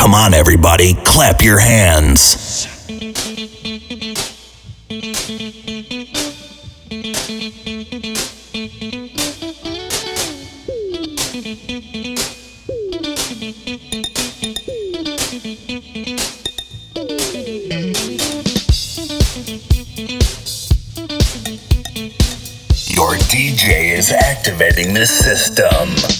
Come on, everybody, clap your hands. Your DJ is activating the system.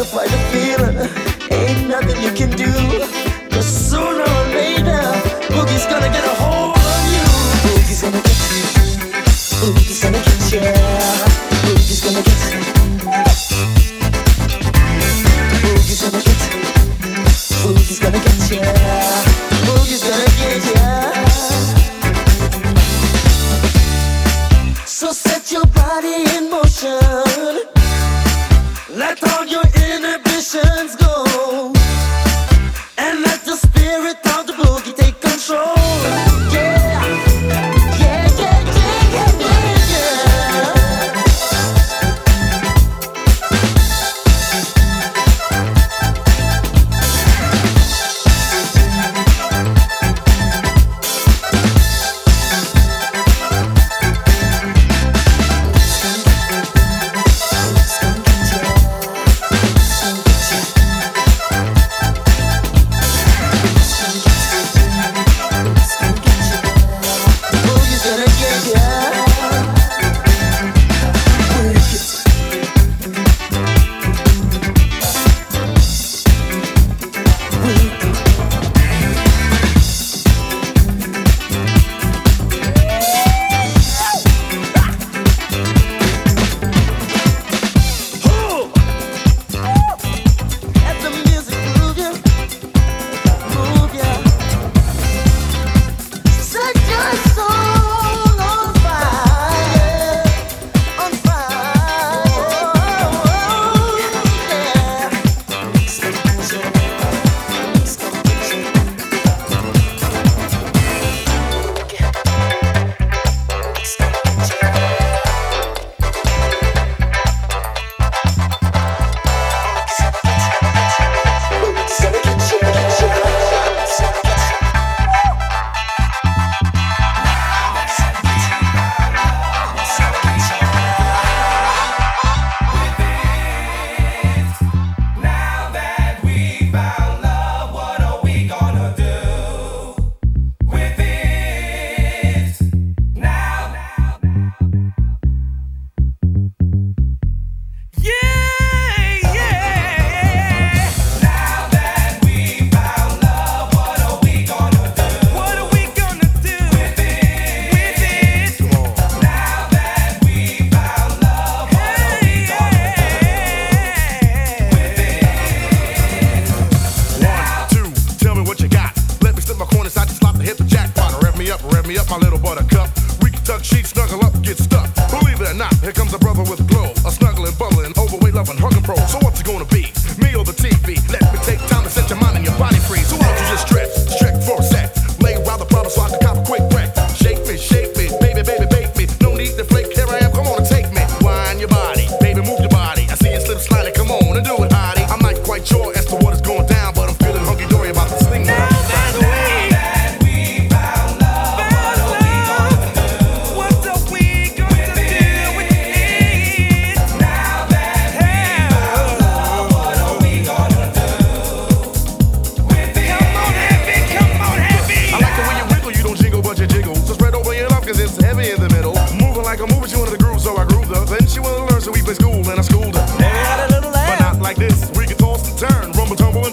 butterfly.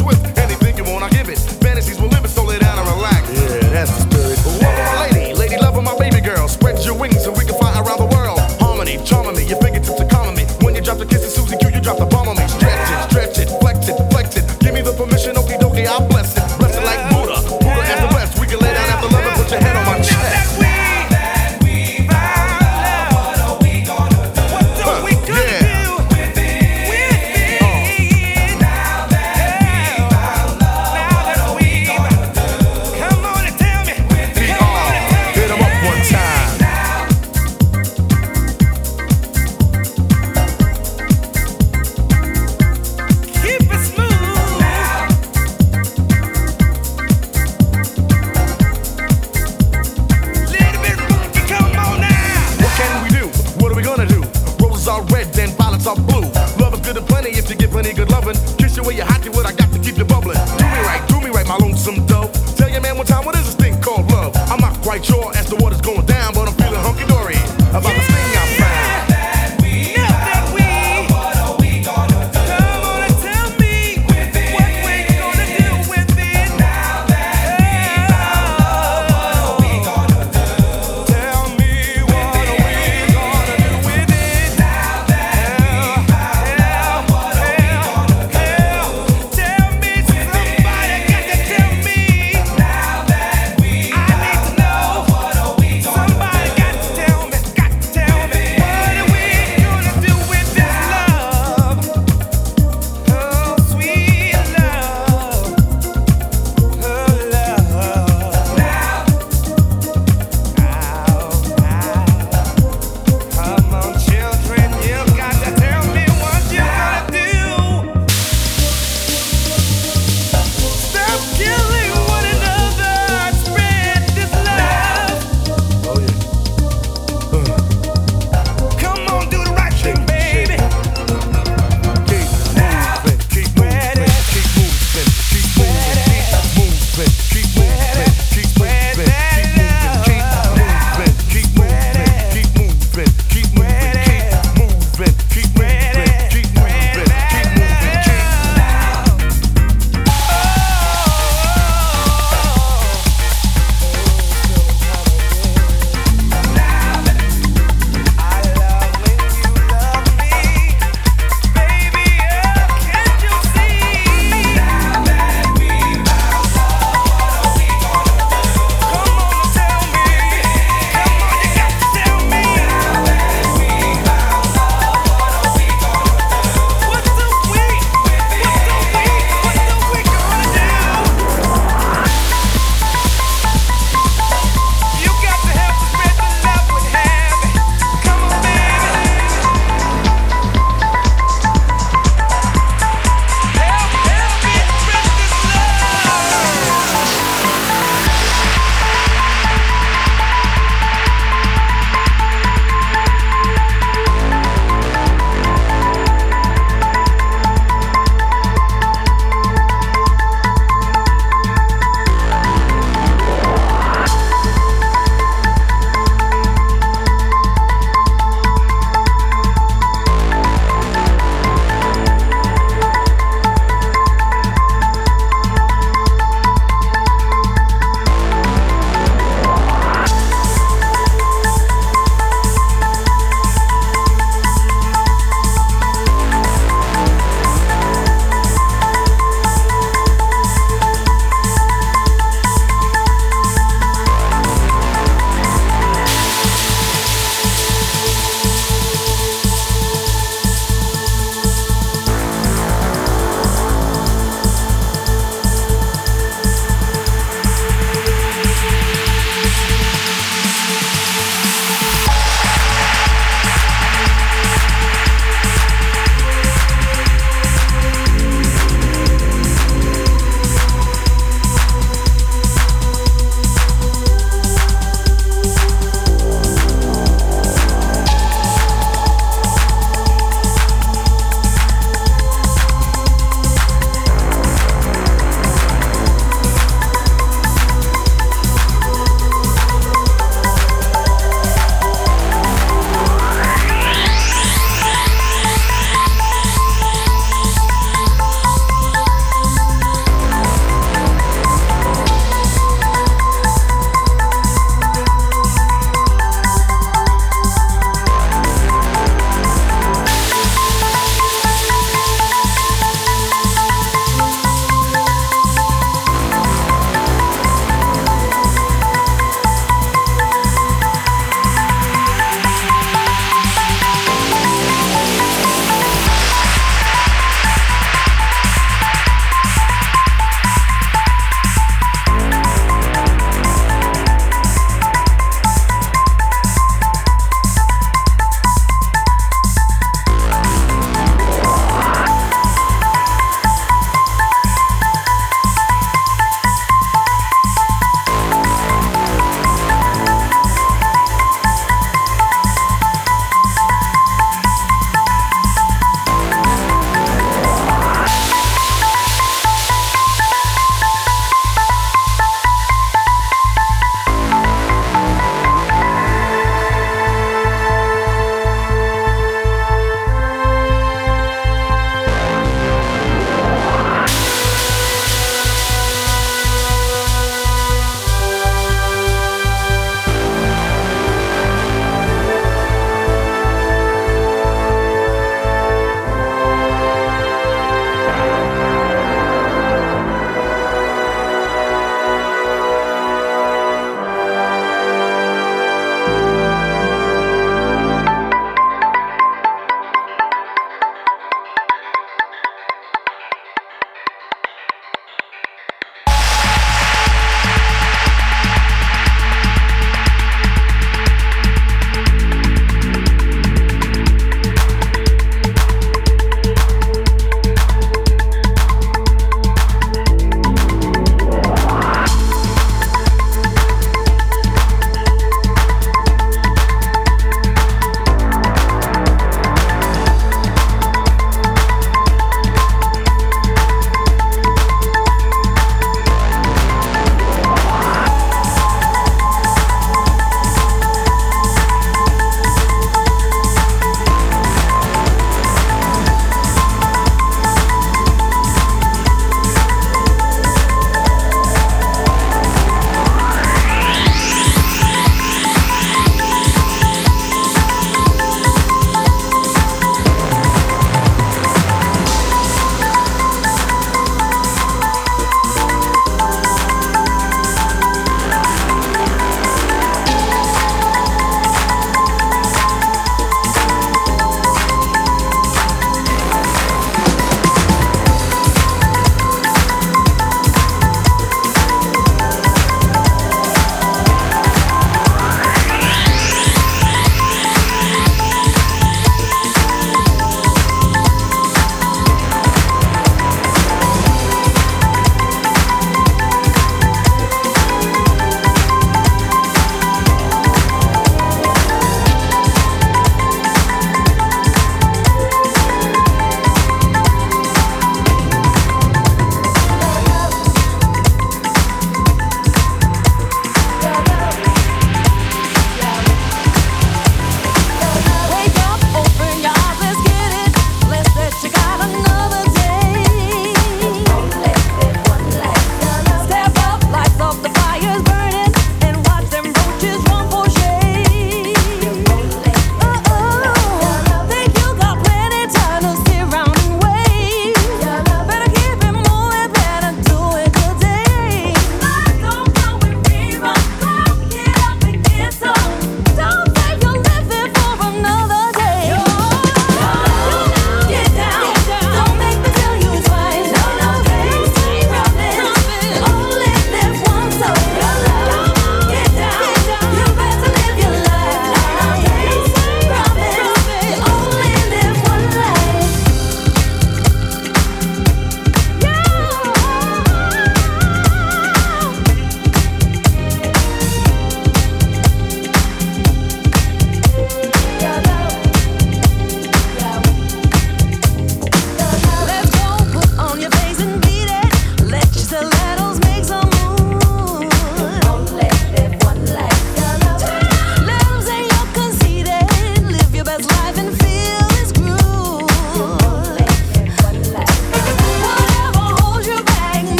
with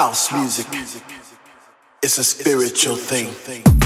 House music is a spiritual thing.